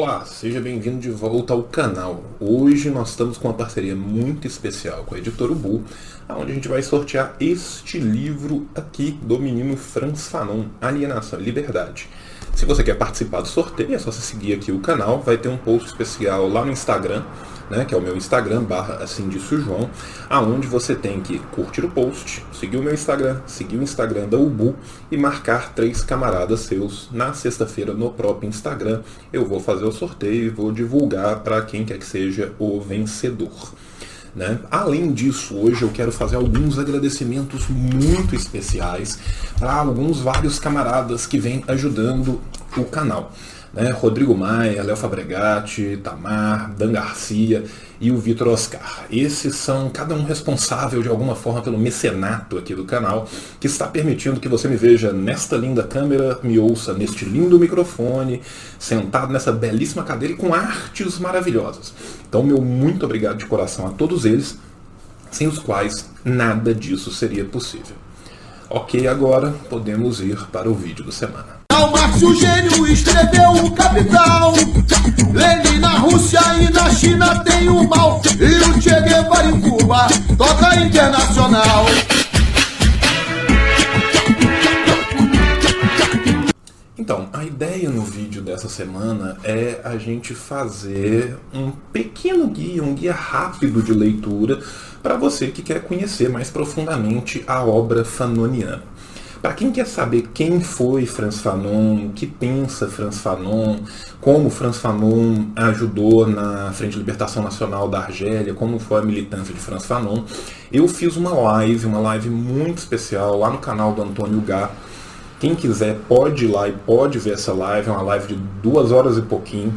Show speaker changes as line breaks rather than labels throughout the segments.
Olá, seja bem-vindo de volta ao canal. Hoje nós estamos com uma parceria muito especial com a editora Ubu, onde a gente vai sortear este livro aqui do menino Franz Fanon, Alienação e Liberdade. Se você quer participar do sorteio, é só você seguir aqui o canal, vai ter um post especial lá no Instagram, né, que é o meu Instagram, barra assim disse o João, aonde você tem que curtir o post, seguir o meu Instagram, seguir o Instagram da Ubu e marcar três camaradas seus. Na sexta-feira, no próprio Instagram, eu vou fazer o sorteio e vou divulgar para quem quer que seja o vencedor. Né? Além disso, hoje eu quero fazer alguns agradecimentos muito especiais para alguns vários camaradas que vêm ajudando o canal né? Rodrigo Maia, Léo Fabregatti, Tamar, Dan Garcia e o Vitor Oscar. Esses são cada um responsável de alguma forma pelo mecenato aqui do canal, que está permitindo que você me veja nesta linda câmera, me ouça neste lindo microfone, sentado nessa belíssima cadeira e com artes maravilhosas. Então, meu muito obrigado de coração a todos eles, sem os quais nada disso seria possível. Ok, agora podemos ir para o vídeo da semana.
Karl Marx, o gênio, escreveu o Capital. Lenin na Rússia e na China tem o mal. E o Che Guevara em Cuba toca internacional.
Então, a ideia no vídeo dessa semana é a gente fazer um pequeno guia, um guia rápido de leitura para você que quer conhecer mais profundamente a obra fanoniana. Para quem quer saber quem foi Franz Fanon, o que pensa Franz Fanon, como Franz Fanon ajudou na Frente de Libertação Nacional da Argélia, como foi a militância de Franz Fanon, eu fiz uma live, uma live muito especial lá no canal do Antônio Gá. Quem quiser pode ir lá e pode ver essa live, é uma live de duas horas e pouquinho,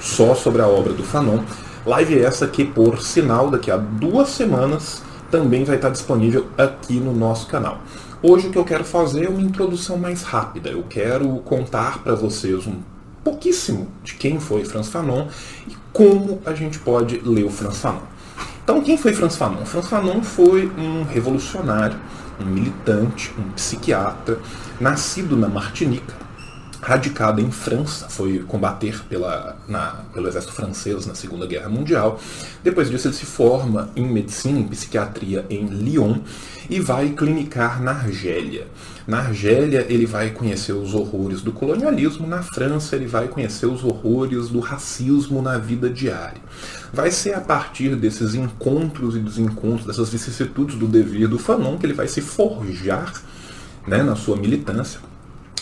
só sobre a obra do Fanon. Live essa que, por sinal, daqui a duas semanas também vai estar disponível aqui no nosso canal. Hoje o que eu quero fazer é uma introdução mais rápida. Eu quero contar para vocês um pouquíssimo de quem foi Franz Fanon e como a gente pode ler o Franz Fanon. Então, quem foi Franz Fanon? Franz Fanon foi um revolucionário, um militante, um psiquiatra, nascido na Martinica, radicado em França, foi combater pela, na, pelo exército francês na Segunda Guerra Mundial. Depois disso, ele se forma em medicina, em psiquiatria em Lyon e vai clinicar na Argélia. Na Argélia, ele vai conhecer os horrores do colonialismo, na França, ele vai conhecer os horrores do racismo na vida diária. Vai ser a partir desses encontros e desencontros, dessas vicissitudes do dever do Fanon, que ele vai se forjar né, na sua militância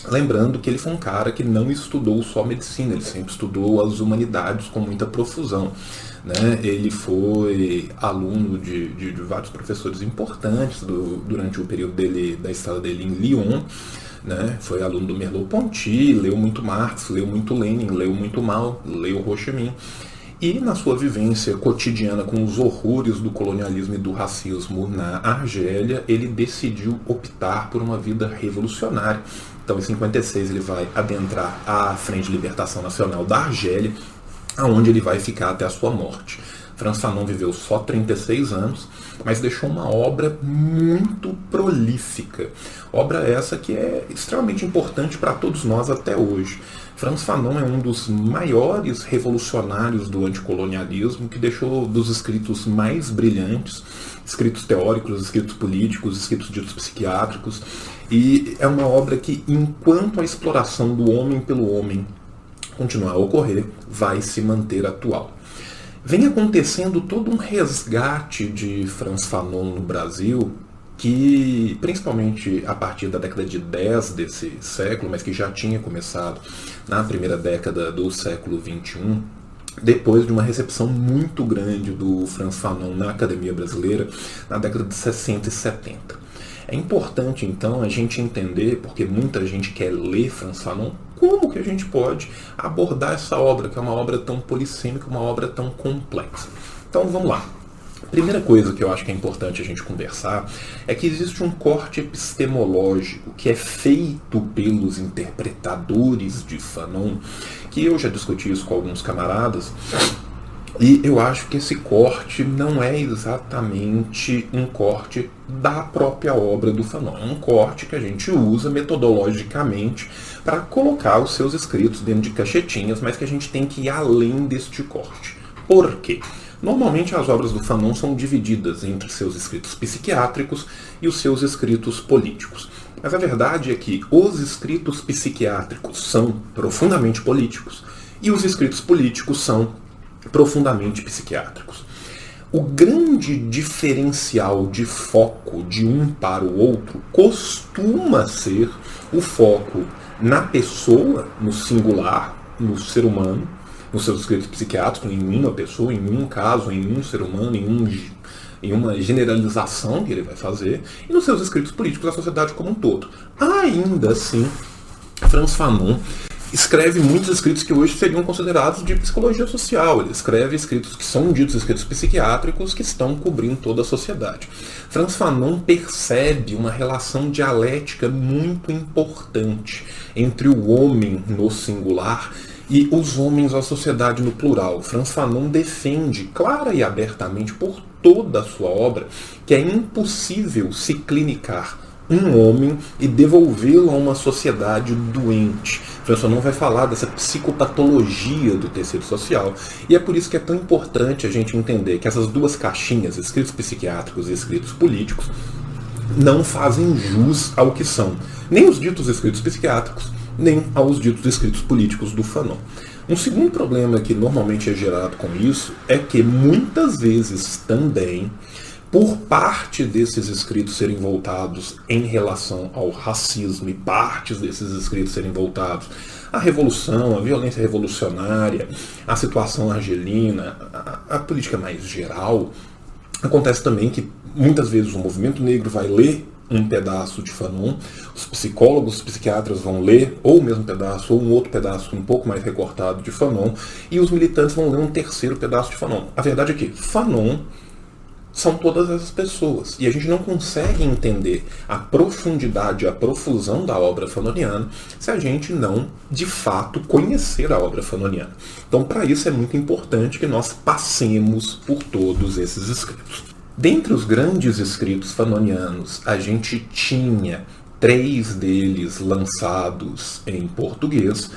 Lembrando que ele foi um cara que não estudou só medicina, ele sempre estudou as humanidades com muita profusão. Né? Ele foi aluno de, de, de vários professores importantes do, durante o período dele, da estada dele em Lyon. Né? Foi aluno do Merleau-Ponty, leu muito Marx, leu muito Lenin, leu muito Mao, leu Ho Chi Minh. E na sua vivência cotidiana com os horrores do colonialismo e do racismo na Argélia, ele decidiu optar por uma vida revolucionária então, em 56, ele vai adentrar a Frente de Libertação Nacional da Argélia, aonde ele vai ficar até a sua morte. Franz Fanon viveu só 36 anos, mas deixou uma obra muito prolífica. Obra essa que é extremamente importante para todos nós até hoje. Franz Fanon é um dos maiores revolucionários do anticolonialismo, que deixou dos escritos mais brilhantes, escritos teóricos, escritos políticos, escritos ditos psiquiátricos, e é uma obra que, enquanto a exploração do homem pelo homem continuar a ocorrer, vai se manter atual. Vem acontecendo todo um resgate de Franz Fanon no Brasil, que principalmente a partir da década de 10 desse século, mas que já tinha começado na primeira década do século 21, depois de uma recepção muito grande do Franz Fanon na academia brasileira na década de 60 e 70. É importante então a gente entender, porque muita gente quer ler Franz Fanon, como que a gente pode abordar essa obra, que é uma obra tão polissêmica, uma obra tão complexa. Então vamos lá. Primeira coisa que eu acho que é importante a gente conversar é que existe um corte epistemológico que é feito pelos interpretadores de Fanon, que eu já discuti isso com alguns camaradas, E eu acho que esse corte não é exatamente um corte da própria obra do Fanon. É um corte que a gente usa metodologicamente para colocar os seus escritos dentro de caixetinhas, mas que a gente tem que ir além deste corte. Por quê? Normalmente as obras do Fanon são divididas entre seus escritos psiquiátricos e os seus escritos políticos. Mas a verdade é que os escritos psiquiátricos são profundamente políticos e os escritos políticos são profundamente psiquiátricos. O grande diferencial de foco de um para o outro costuma ser o foco na pessoa, no singular, no ser humano, nos seus escritos psiquiátricos, em uma pessoa, em um caso, em um ser humano, em, um, em uma generalização que ele vai fazer, e nos seus escritos políticos da sociedade como um todo. Ainda assim, Franz Fanon escreve muitos escritos que hoje seriam considerados de psicologia social. Ele escreve escritos que são ditos escritos psiquiátricos que estão cobrindo toda a sociedade. Franz Fanon percebe uma relação dialética muito importante entre o homem no singular e os homens à sociedade no plural. Franz Fanon defende clara e abertamente por toda a sua obra que é impossível se clinicar um homem e devolvê-lo a uma sociedade doente. François não vai falar dessa psicopatologia do tecido social. E é por isso que é tão importante a gente entender que essas duas caixinhas, escritos psiquiátricos e escritos políticos, não fazem jus ao que são. Nem os ditos escritos psiquiátricos, nem aos ditos escritos políticos do Fanon. Um segundo problema que normalmente é gerado com isso é que muitas vezes também por parte desses escritos serem voltados em relação ao racismo e partes desses escritos serem voltados à revolução, à violência revolucionária, à situação argelina, à, política mais geral, acontece também que muitas vezes o movimento negro vai ler um pedaço de Fanon, os psicólogos, os psiquiatras vão ler ou o mesmo pedaço ou um outro pedaço um pouco mais recortado de Fanon, e os militantes vão ler um terceiro pedaço de Fanon. A verdade é que Fanon são todas essas pessoas. E a gente não consegue entender a profundidade, a profusão da obra fanoniana se a gente não, de fato, conhecer a obra fanoniana. Então, para isso é muito importante que nós passemos por todos esses escritos. Dentre os grandes escritos fanonianos, a gente tinha três deles lançados em português,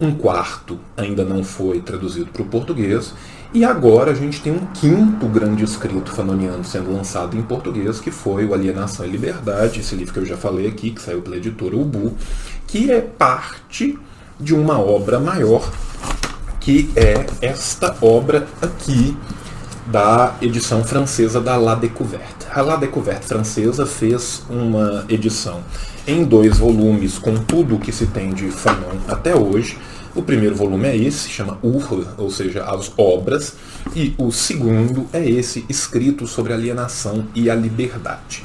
um quarto ainda não foi traduzido para o português, e agora a gente tem um quinto grande escrito fanoniano sendo lançado em português, que foi o Alienação e Liberdade, esse livro que eu já falei aqui, que saiu pela editora Ubu, que é parte de uma obra maior, que é esta obra aqui da edição francesa da La Découverte. A La Découverte francesa fez uma edição em dois volumes com tudo o que se tem de Fanon até hoje, o primeiro volume é esse, chama Ur, ou seja, as obras, e o segundo é esse, escrito sobre alienação e a liberdade.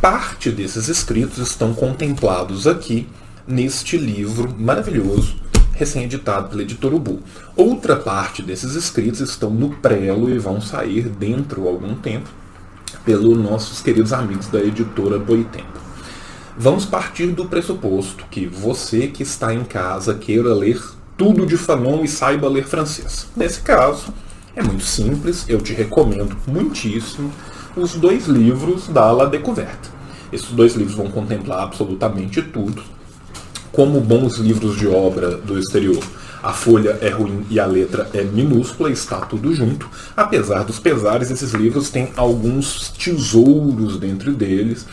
Parte desses escritos estão contemplados aqui neste livro maravilhoso, recém-editado pela editora Ubu. Outra parte desses escritos estão no prelo e vão sair dentro de algum tempo pelos nossos queridos amigos da editora Boitempo. Vamos partir do pressuposto que você que está em casa queira ler tudo de Fanon e saiba ler francês. Nesse caso, é muito simples, eu te recomendo muitíssimo os dois livros da La Découverte. Esses dois livros vão contemplar absolutamente tudo. Como bons livros de obra do exterior, a folha é ruim e a letra é minúscula, está tudo junto. Apesar dos pesares, esses livros têm alguns tesouros dentro deles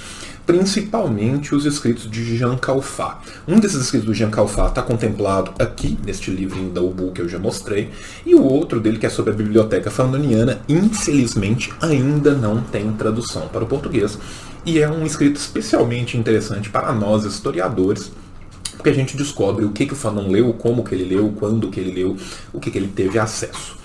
principalmente os escritos de Jean Calfat. Um desses escritos do Jean Calfat está contemplado aqui, neste livrinho da Ubu que eu já mostrei, e o outro dele, que é sobre a biblioteca fanoniana, infelizmente ainda não tem tradução para o português, e é um escrito especialmente interessante para nós historiadores, porque a gente descobre o que, que o Fanon leu, como que ele leu, quando que ele leu, o que, que ele teve acesso.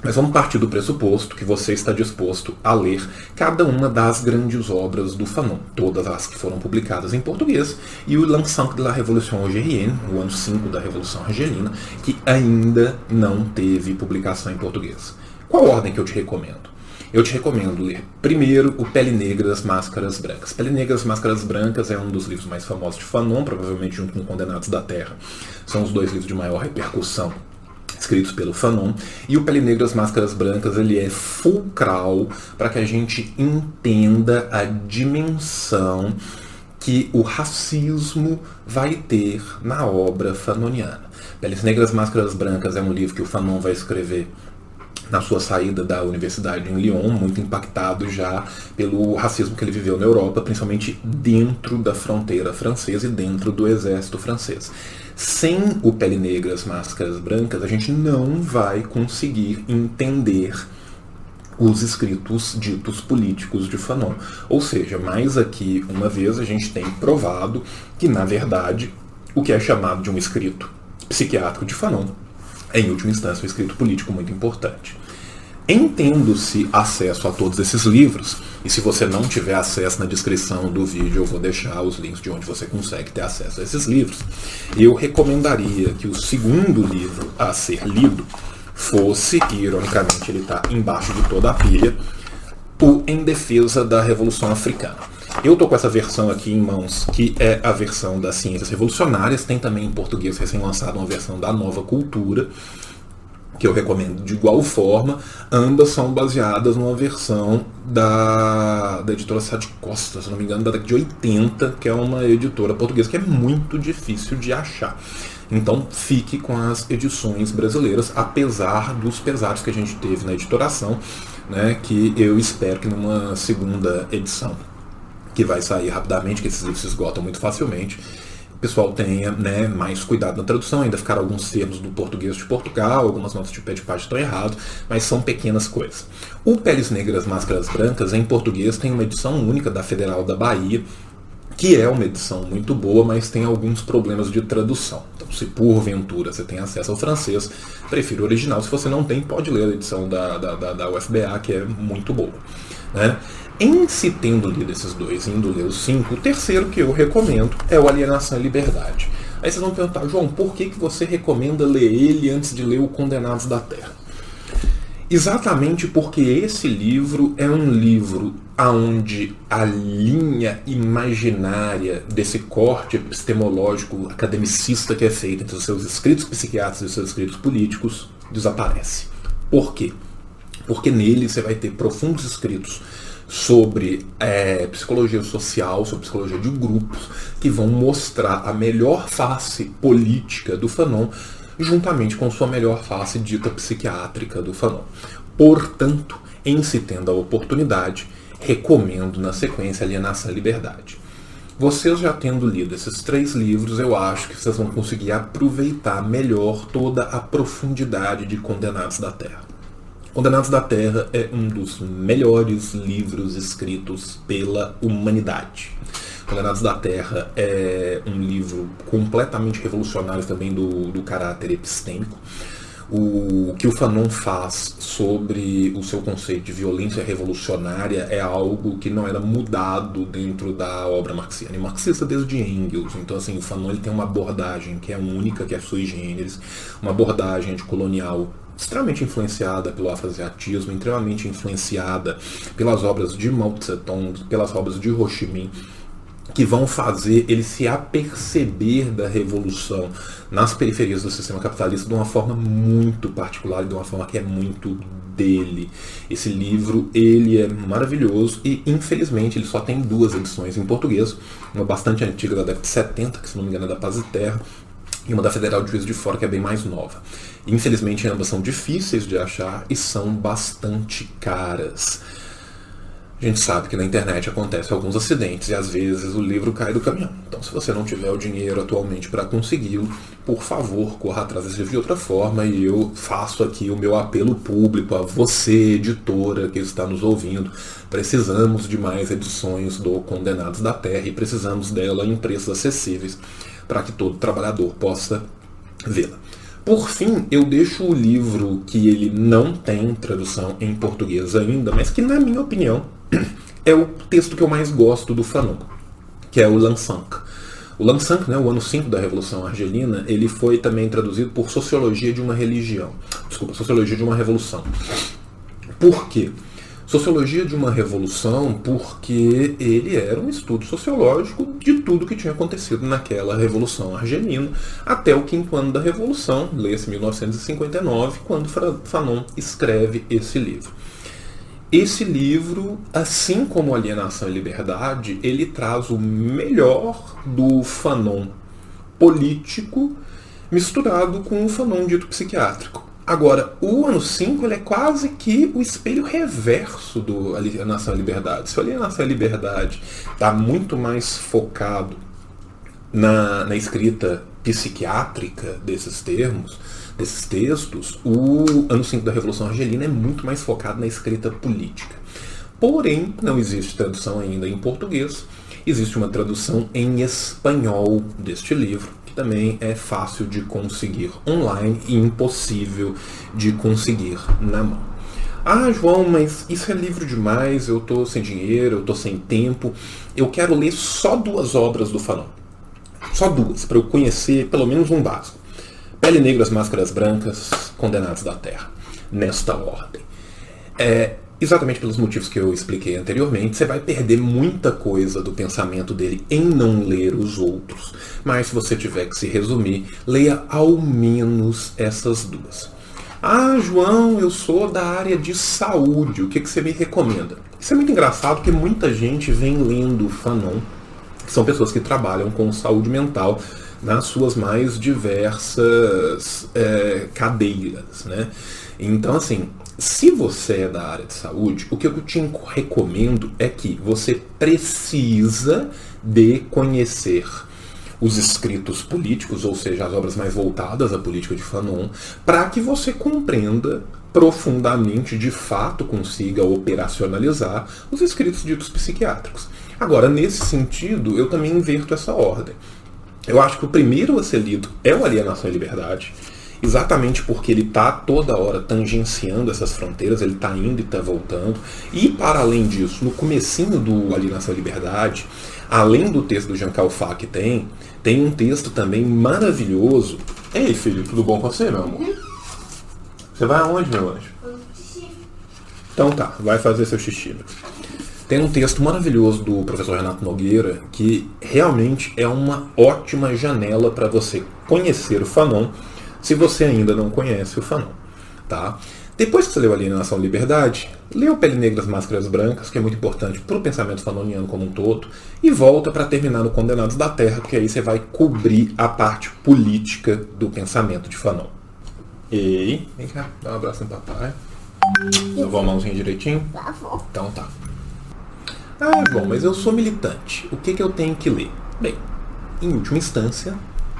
Mas vamos partir do pressuposto que você está disposto a ler cada uma das grandes obras do Fanon, todas as que foram publicadas em português, e o L'Ensemble de la Révolution algérienne, o ano 5 da Revolução Argelina, que ainda não teve publicação em português. Qual ordem que eu te recomendo? Eu te recomendo ler primeiro o Pele Negra das Máscaras Brancas. Pele Negra das Máscaras Brancas é um dos livros mais famosos de Fanon, provavelmente junto com Condenados da Terra. São os dois livros de maior repercussão escritos pelo Fanon, e o Pele Negra as Máscaras Brancas ele é fulcral para que a gente entenda a dimensão que o racismo vai ter na obra fanoniana. Peles Negras Máscaras Brancas é um livro que o Fanon vai escrever na sua saída da universidade em Lyon, muito impactado já pelo racismo que ele viveu na Europa, principalmente dentro da fronteira francesa e dentro do exército francês. Sem o Pele Negras, Máscaras Brancas, a gente não vai conseguir entender os escritos ditos políticos de Fanon. Ou seja, mais aqui uma vez a gente tem provado que, na verdade, o que é chamado de um escrito psiquiátrico de Fanon é, em última instância, um escrito político muito importante. Entendo-se acesso a todos esses livros, e se você não tiver acesso na descrição do vídeo, eu vou deixar os links de onde você consegue ter acesso a esses livros. Eu recomendaria que o segundo livro a ser lido fosse, e ironicamente ele está embaixo de toda a pilha, o Em Defesa da Revolução Africana. Eu estou com essa versão aqui em mãos, que é a versão das Ciências Revolucionárias, tem também em português recém-lançado uma versão da Nova Cultura, que eu recomendo de igual forma, ambas são baseadas numa versão da, da editora Sá de Costa, se não me engano, da década de 80, que é uma editora portuguesa que é muito difícil de achar. Então fique com as edições brasileiras, apesar dos pesares que a gente teve na editoração, né, que eu espero que numa segunda edição, que vai sair rapidamente, que esses livros se esgotam muito facilmente, pessoal tenha né, mais cuidado na tradução. Ainda ficaram alguns termos do português de Portugal, algumas notas de pé de página estão errados, mas são pequenas coisas. O Peles Negras, Máscaras Brancas, em português, tem uma edição única da Federal da Bahia, que é uma edição muito boa, mas tem alguns problemas de tradução. Então, se porventura você tem acesso ao francês, prefiro o original. Se você não tem, pode ler a edição da, da, da, da UFBA, que é muito boa. Né? Em se tendo lido esses dois, indo ler os cinco, o terceiro que eu recomendo é o Alienação e Liberdade. Aí vocês vão perguntar, João, por que, que você recomenda ler ele antes de ler o Condenados da Terra? Exatamente porque esse livro é um livro aonde a linha imaginária desse corte epistemológico academicista que é feito entre os seus escritos psiquiátricos e os seus escritos políticos desaparece. Por quê? Porque nele você vai ter profundos escritos sobre é, psicologia social, sobre psicologia de grupos, que vão mostrar a melhor face política do Fanon, juntamente com sua melhor face dita psiquiátrica do Fanon. Portanto, em se tendo a oportunidade, recomendo na sequência Alienação e Liberdade. Vocês já tendo lido esses três livros, eu acho que vocês vão conseguir aproveitar melhor toda a profundidade de Condenados da Terra. Condenados da Terra é um dos melhores livros escritos pela humanidade. Condenados da Terra é um livro completamente revolucionário também do, do caráter epistêmico. O que o Fanon faz sobre o seu conceito de violência revolucionária é algo que não era mudado dentro da obra marxiana. E marxista desde Engels. Então, assim, o Fanon ele tem uma abordagem que é única, que é sui generis, uma abordagem anticolonial extremamente influenciada pelo afroasiatismo, extremamente influenciada pelas obras de Mao Tse Tung, pelas obras de Ho Chi Minh, que vão fazer ele se aperceber da revolução nas periferias do sistema capitalista de uma forma muito particular e de uma forma que é muito dele. Esse livro ele é maravilhoso e infelizmente ele só tem duas edições em português, uma bastante antiga da década de 70, que se não me engano é da Paz e Terra, e uma da Federal de Juiz de Fora que é bem mais nova. Infelizmente, ambas são difíceis de achar e são bastante caras. A gente sabe que na internet acontecem alguns acidentes e às vezes o livro cai do caminhão. Então, se você não tiver o dinheiro atualmente para consegui-lo, por favor, corra atrás desse livro de outra forma. E eu faço aqui o meu apelo público a você, editora que está nos ouvindo. Precisamos de mais edições do Condenados da Terra e precisamos dela em preços acessíveis para que todo trabalhador possa vê-la. Por fim, eu deixo o livro que ele não tem tradução em português ainda, mas que, na minha opinião, é o texto que eu mais gosto do Fanon, que é o Lansank. O Lansank, né, o ano 5 da Revolução Argelina, ele foi também traduzido por Sociologia de uma Religião. Desculpa, Sociologia de uma Revolução. Por quê? Sociologia de uma Revolução porque ele era um estudo sociológico de tudo que tinha acontecido naquela Revolução Argelina até o quinto ano da Revolução, lê-se 1959, quando Fanon escreve esse livro. Esse livro, assim como Alienação e Liberdade, ele traz o melhor do Fanon político misturado com o Fanon dito psiquiátrico. Agora, o ano 5 ele é quase que o espelho reverso do Alienação e Liberdade. Se o Alienação e Liberdade está muito mais focado na, na escrita psiquiátrica desses termos, desses textos, o ano 5 da Revolução Argelina é muito mais focado na escrita política. Porém, não existe tradução ainda em português, existe uma tradução em espanhol deste livro, também é fácil de conseguir online e impossível de conseguir na mão. Ah, João, mas isso é livro demais, eu estou sem dinheiro, eu estou sem tempo, eu quero ler só duas obras do Fanon. Só duas, para eu conhecer pelo menos um básico. Pele Negra, as Máscaras Brancas, Condenados da Terra. Nesta ordem. É, exatamente pelos motivos que eu expliquei anteriormente, você vai perder muita coisa do pensamento dele em não ler os outros. Mas se você tiver que se resumir, leia ao menos essas duas. Ah, João, eu sou da área de saúde, o que, que você me recomenda? Isso é muito engraçado porque muita gente vem lendo Fanon, que são pessoas que trabalham com saúde mental nas suas mais diversas é, cadeiras, né? Então, assim, se você é da área de saúde, o que eu te recomendo é que você precisa de conhecer os escritos políticos, ou seja, as obras mais voltadas à política de Fanon, para que você compreenda profundamente, de fato, consiga operacionalizar os escritos ditos psiquiátricos. Agora, nesse sentido, eu também inverto essa ordem. Eu acho que o primeiro a ser lido é o Alienação e Liberdade, exatamente porque ele está toda hora tangenciando essas fronteiras, ele está indo e está voltando. E para além disso, no comecinho do Alienação e Liberdade, além do texto do Jean Calfá que tem, tem um texto também maravilhoso. Ei, filho, tudo bom com você, meu amor? Você vai aonde, meu anjo? Então tá, vai fazer seu xixi. Tem um texto maravilhoso do professor Renato Nogueira que realmente é uma ótima janela para você conhecer o Fanon se você ainda não conhece o Fanon. Tá? Depois que você leu Alienação e Liberdade, lê o Pele Negra as Máscaras Brancas, que é muito importante para o pensamento fanoniano como um todo, e volta para terminar no Condenados da Terra, que aí você vai cobrir a parte política do pensamento de Fanon. Ei, vem cá, dá um abraço no papai. Lavou a mãozinha direitinho? Então tá. Ah, bom, mas eu sou militante. O que, que eu tenho que ler? Bem, em última instância,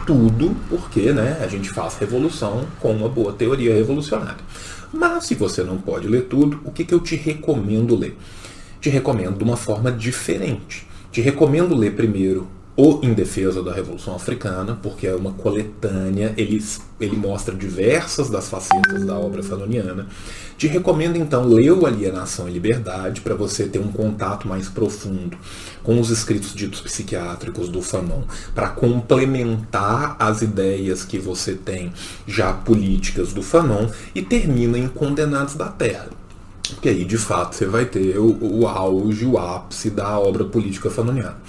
tudo porque né, a gente faz revolução com uma boa teoria revolucionária. Mas se você não pode ler tudo, o que, que eu te recomendo ler? Te recomendo de uma forma diferente. Te recomendo ler primeiro o Em Defesa da Revolução Africana, porque é uma coletânea, ele, ele mostra diversas das facetas da obra fanoniana. Te recomendo então ler o Alienação e Liberdade para você ter um contato mais profundo com os escritos ditos psiquiátricos do Fanon, para complementar as ideias que você tem já políticas do Fanon e termina em Condenados da Terra. Porque aí, de fato, você vai ter o, o auge, o ápice da obra política fanoniana.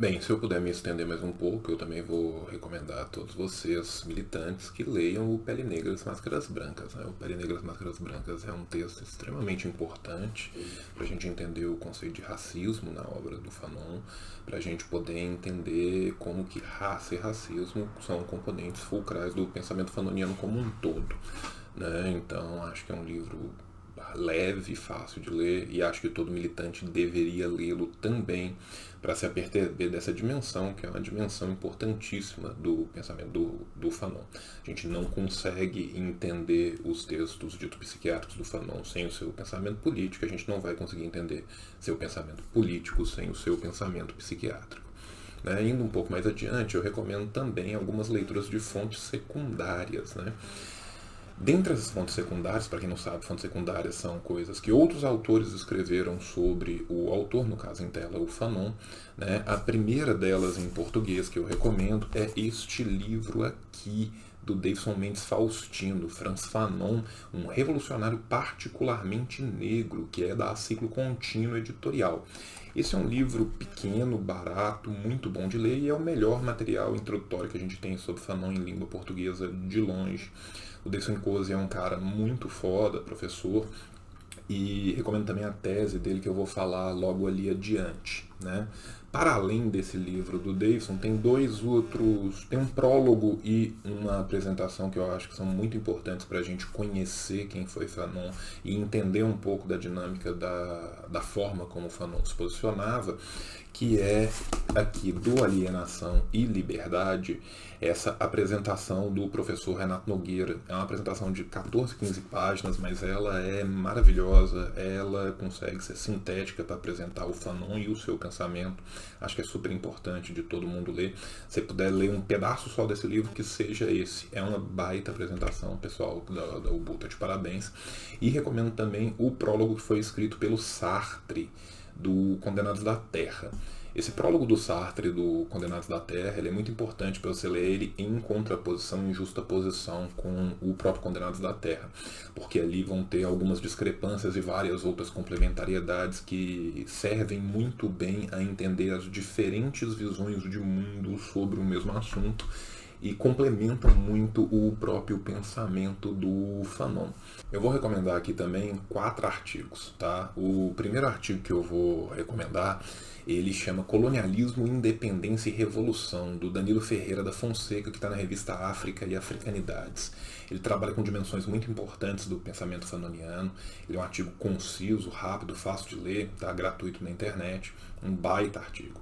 Bem, se eu puder me estender mais um pouco, eu também vou recomendar a todos vocês, militantes, que leiam o Pele Negra das Máscaras Brancas. Né? O Pele Negra das Máscaras Brancas é um texto extremamente importante para a gente entender o conceito de racismo na obra do Fanon, para a gente poder entender como que raça e racismo são componentes fulcrais do pensamento fanoniano como um todo. Né? Então, acho que é um livro leve, fácil de ler, e acho que todo militante deveria lê-lo também para se aperceber dessa dimensão, que é uma dimensão importantíssima do pensamento do, do Fanon. A gente não consegue entender os textos dito psiquiátricos do Fanon sem o seu pensamento político, a gente não vai conseguir entender seu pensamento político sem o seu pensamento psiquiátrico. Né? Indo um pouco mais adiante, eu recomendo também algumas leituras de fontes secundárias. Né? Dentre as fontes secundárias, para quem não sabe, fontes secundárias são coisas que outros autores escreveram sobre o autor, no caso em tela, o Fanon. Né? A primeira delas em português que eu recomendo é este livro aqui, do Davidson Mendes Faustino, Franz Fanon, um revolucionário particularmente negro, que é da Ciclo Contínuo Editorial. Esse é um livro pequeno, barato, muito bom de ler e é o melhor material introdutório que a gente tem sobre Fanon em língua portuguesa de longe. O Davidson Coase é um cara muito foda, professor, e recomendo também a tese dele que eu vou falar logo ali adiante. Né? Para além desse livro do Davidson, tem dois outros. Tem um prólogo e uma apresentação que eu acho que são muito importantes para a gente conhecer quem foi Fanon e entender um pouco da dinâmica da, da forma como Fanon se posicionava, que é aqui do Alienação e Liberdade, essa apresentação do professor Renato Nogueira. É uma apresentação de 14, 15 páginas, mas ela é maravilhosa, ela consegue ser sintética para apresentar o Fanon e o seu pensamento. Acho que é super importante de todo mundo ler. Se puder ler um pedaço só desse livro, que seja esse. É uma baita apresentação, pessoal da, da de parabéns. E recomendo também o prólogo que foi escrito pelo Sartre do Condenados da Terra. Esse prólogo do Sartre, do Condenados da Terra, é muito importante para você ler ele em contraposição, em justa posição com o próprio Condenados da Terra, porque ali vão ter algumas discrepâncias e várias outras complementariedades que servem muito bem a entender as diferentes visões de mundo sobre o mesmo assunto e complementam muito o próprio pensamento do Fanon. Eu vou recomendar aqui também quatro artigos, tá? O primeiro artigo que eu vou recomendar, ele chama Colonialismo, Independência e Revolução, do Danilo Ferreira da Fonseca, que está na revista África e Africanidades. Ele trabalha com dimensões muito importantes do pensamento fanoniano. Ele é um artigo conciso, rápido, fácil de ler, tá gratuito na internet, um baita artigo.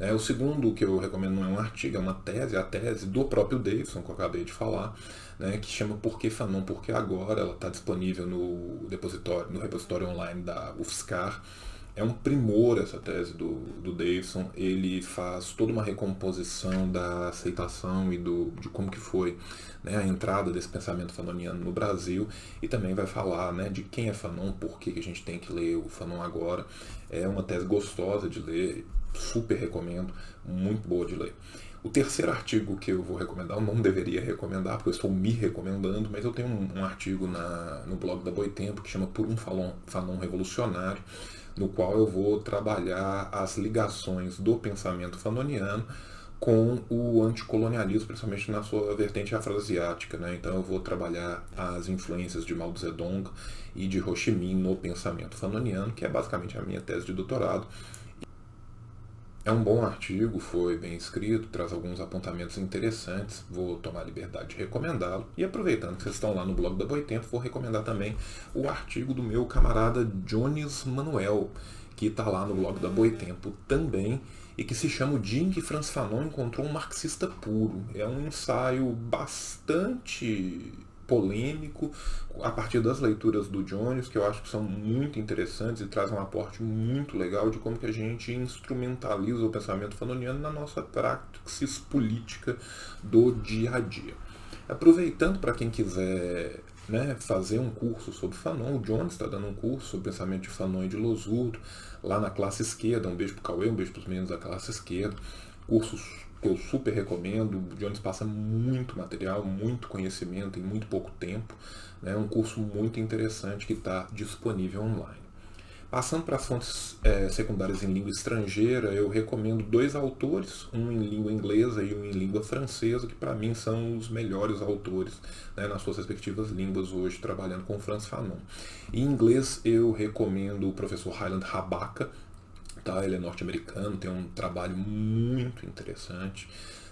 É, o segundo que eu recomendo não é um artigo, é uma tese, é a tese do próprio Davidson, que eu acabei de falar, né, que chama Por que Fanon? Porque agora ela está disponível no, depositório, no repositório online da UFSCar. É um primor essa tese do, do Davidson. Ele faz toda uma recomposição da aceitação e do, de como que foi né, a entrada desse pensamento fanoniano no Brasil e também vai falar né, de quem é Fanon, por que a gente tem que ler o Fanon agora. É uma tese gostosa de ler, super recomendo, muito boa de ler. O terceiro artigo que eu vou recomendar, eu não deveria recomendar, porque eu estou me recomendando, mas eu tenho um, um artigo na, no blog da Boitempo que chama Por um Fanon, Fanon Revolucionário, no qual eu vou trabalhar as ligações do pensamento fanoniano com o anticolonialismo, principalmente na sua vertente afroasiática. Né? Então eu vou trabalhar as influências de Mao Zedong e de Ho Chi Minh no pensamento fanoniano, que é basicamente a minha tese de doutorado. É um bom artigo, foi bem escrito, traz alguns apontamentos interessantes. Vou tomar a liberdade de recomendá-lo. E aproveitando que vocês estão lá no blog da Boitempo, vou recomendar também o artigo do meu camarada Jones Manuel, que está lá no blog da Boitempo também, e que se chama O Dia em que Franz Fanon encontrou um marxista puro. É um ensaio bastante polêmico a partir das leituras do Jones, que eu acho que são muito interessantes e trazem um aporte muito legal de como que a gente instrumentaliza o pensamento fanoniano na nossa praxis política do dia a dia. Aproveitando para quem quiser né, fazer um curso sobre Fanon, o Jones está dando um curso sobre pensamento de Fanon e de Losurdo, lá na classe esquerda, um beijo para o Cauê, um beijo para os meninos da classe esquerda, cursos que eu super recomendo. O Jones passa muito material, muito conhecimento em muito pouco tempo. É né? um curso muito interessante que está disponível online. Passando para fontes é, secundárias em língua estrangeira, eu recomendo dois autores, um em língua inglesa e um em língua francesa, que para mim são os melhores autores né, nas suas respectivas línguas hoje, trabalhando com Franz Fanon. Em inglês, eu recomendo o professor Highland Rabaka, Tá? Ele é norte-americano, tem um trabalho muito interessante.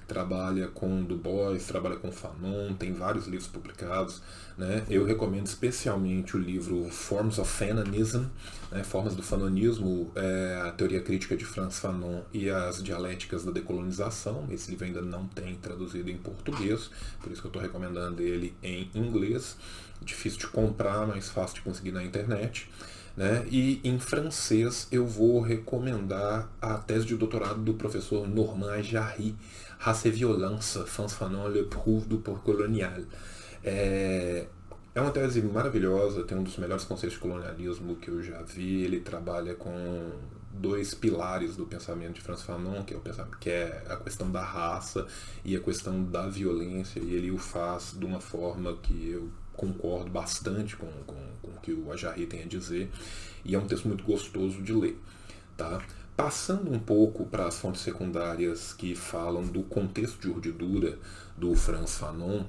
Trabalha com Du Bois, trabalha com Fanon, tem vários livros publicados. Né? Eu recomendo especialmente o livro Forms of Fanonism, né? Formas do Fanonismo, é, a teoria crítica de Franz Fanon e as dialéticas da decolonização. Esse livro ainda não tem traduzido em português, por isso que eu estou recomendando ele em inglês. Difícil de comprar, mas fácil de conseguir na internet. Né? E em francês eu vou recomendar a tese de doutorado do professor Normand Jarry, Race et Violence, France Fanon, le prouve du port colonial. É, é uma tese maravilhosa, tem um dos melhores conceitos de colonialismo que eu já vi. Ele trabalha com dois pilares do pensamento de Franz Fanon, que é, o pensamento, que é a questão da raça e a questão da violência, e ele o faz de uma forma que eu concordo bastante com, com, com o que o Ajarri tem a dizer, e é um texto muito gostoso de ler. Tá? Passando um pouco para as fontes secundárias que falam do contexto de urdidura do Franz Fanon,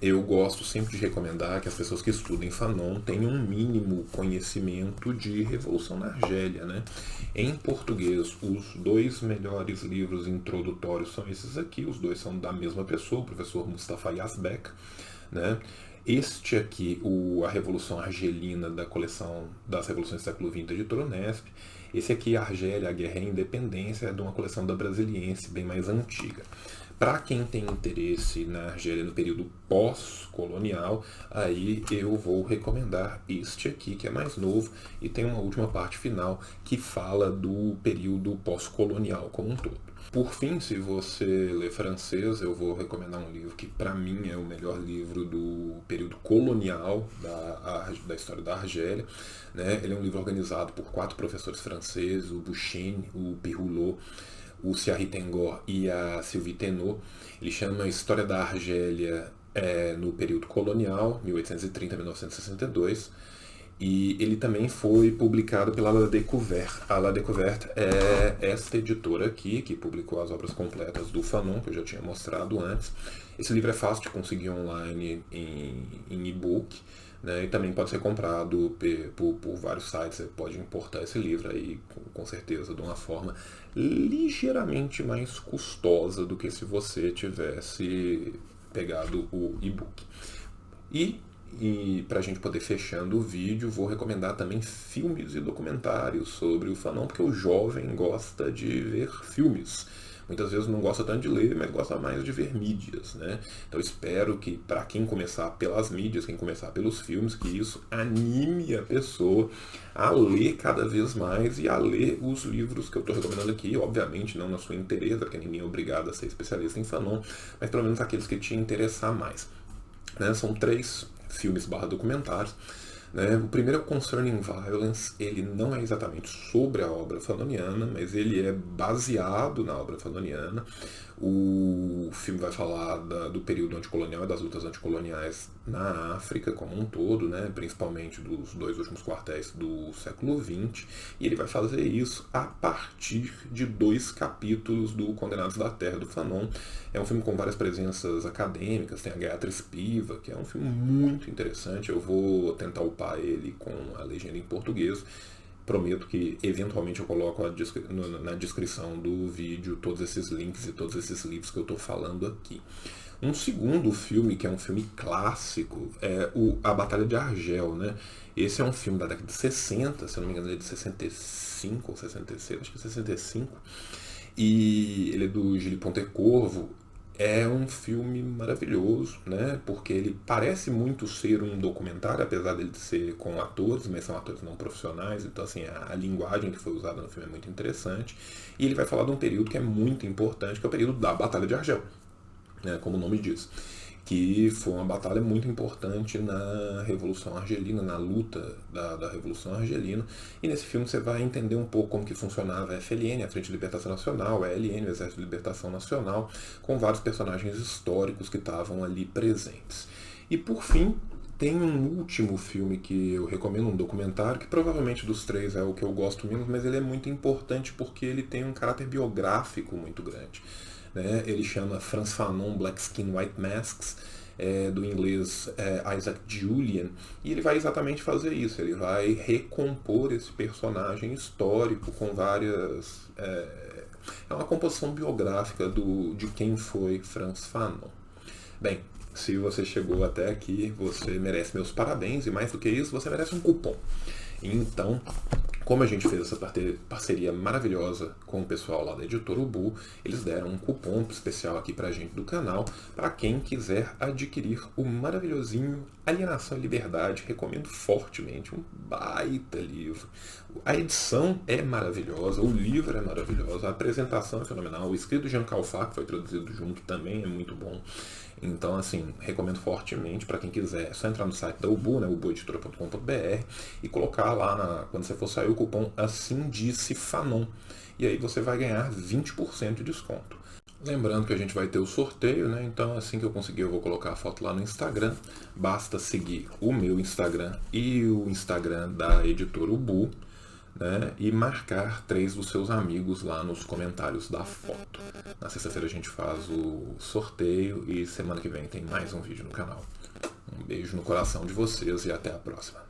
eu gosto sempre de recomendar que as pessoas que estudem Fanon tenham um mínimo conhecimento de Revolução na Argélia. Né? Em português, os dois melhores livros introdutórios são esses aqui, os dois são da mesma pessoa, o professor Mustafa Yazbek. Né? Este aqui, o, a Revolução Argelina da coleção das Revoluções do século XX, editora Unesp. Esse aqui, Argélia, a Guerra e a Independência, é de uma coleção da Brasiliense, bem mais antiga. Para quem tem interesse na Argélia no período pós-colonial, aí eu vou recomendar este aqui, que é mais novo, e tem uma última parte final que fala do período pós-colonial como um todo. Por fim, se você lê francês, eu vou recomendar um livro que, para mim, é o melhor livro do período colonial da, da história da Argélia. Né? Ele é um livro organizado por quatro professores franceses, o Bouchine, o Pirulot, o Thierry Tengor e a Sylvie Tenot. Ele chama História da Argélia é, no período colonial, 1830-1962. E ele também foi publicado pela La Découverte. A La Découverte é esta editora aqui, que publicou as obras completas do Fanon, que eu já tinha mostrado antes. Esse livro é fácil de conseguir online em, em e-book. Né, e também pode ser comprado por, por, vários sites, você pode importar esse livro aí com, com, certeza de uma forma ligeiramente mais custosa do que se você tivesse pegado o e-book. E, e para a gente poder fechando o vídeo, vou recomendar também filmes e documentários sobre o Fanon, porque o jovem gosta de ver filmes muitas vezes não gosta tanto de ler, mas gosta mais de ver mídias, né? Então espero que para quem começar pelas mídias, quem começar pelos filmes, que isso anime a pessoa a ler cada vez mais e a ler os livros que eu estou recomendando aqui, obviamente não na sua inteira, porque ninguém é obrigado a ser especialista em fanon, mas pelo menos aqueles que te interessar mais. Né? São três filmes barra documentários né? O primeiro é o Concerning Violence, ele não é exatamente sobre a obra fanoniana, mas ele é baseado na obra fanoniana. O filme vai falar da, do período anticolonial e das lutas anticoloniais na África como um todo, né? principalmente dos dois últimos quartéis do século XX, e ele vai fazer isso a partir de dois capítulos do Condenados da Terra do Fanon. É um filme com várias presenças acadêmicas, tem a Beatriz Piva, que é um filme muito interessante. Eu vou tentar upar ele com a legenda em português prometo que eventualmente eu coloco descri na descrição do vídeo todos esses links e todos esses livros que eu estou falando aqui. Um segundo filme, que é um filme clássico, é o A Batalha de Argel. Né? Esse é um filme da década de 60, se eu não me engano, ele é de 65 ou 66, acho que é 65. E ele é do Gilles Pontecorvo é um filme maravilhoso, né? Porque ele parece muito ser um documentário, apesar dele ser com atores, mas são atores não profissionais, então assim, a, a, linguagem que foi usada no filme é muito interessante. E ele vai falar de um período que é muito importante, que é o período da Batalha de Argel, né? Como o nome diz que foi uma batalha muito importante na Revolução Argelina, na luta da, da Revolução Argelina. E nesse filme você vai entender um pouco como que funcionava a FLN, a Frente de Libertação Nacional, a LN, o Exército de Libertação Nacional, com vários personagens históricos que estavam ali presentes. E por fim, tem um último filme que eu recomendo, um documentário, que provavelmente dos três é o que eu gosto menos, mas ele é muito importante porque ele tem um caráter biográfico muito grande. Né? Ele chama Franz Fanon Black Skin White Masks, é, do inglês é, Isaac Julian, e ele vai exatamente fazer isso, ele vai recompor esse personagem histórico com várias. É, é uma composição biográfica do, de quem foi Franz Fanon. Bem, se você chegou até aqui, você merece meus parabéns, e mais do que isso, você merece um cupom. Então, como a gente fez essa parceria maravilhosa com o pessoal lá da Editora Ubu, eles deram um cupom especial aqui pra gente do canal, para quem quiser adquirir o maravilhosinho Alienação e Liberdade, recomendo fortemente, um baita livro. A edição é maravilhosa, o livro é maravilhoso, a apresentação é fenomenal, o escrito de Jean Calfar, que foi traduzido junto, também é muito bom. Então, assim, recomendo fortemente para quem quiser. É só entrar no site da Ubu, né, ubueditora.com.br e colocar lá, na, quando você for sair, o cupom Assim Disse Fanon. E aí você vai ganhar 20% de desconto. Lembrando que a gente vai ter o sorteio, né? Então assim que eu conseguir eu vou colocar a foto lá no Instagram. Basta seguir o meu Instagram e o Instagram da editora Ubu, né? E marcar três dos seus amigos lá nos comentários da foto. Na sexta-feira a gente faz o sorteio e semana que vem tem mais um vídeo no canal. Um beijo no coração de vocês e até a próxima.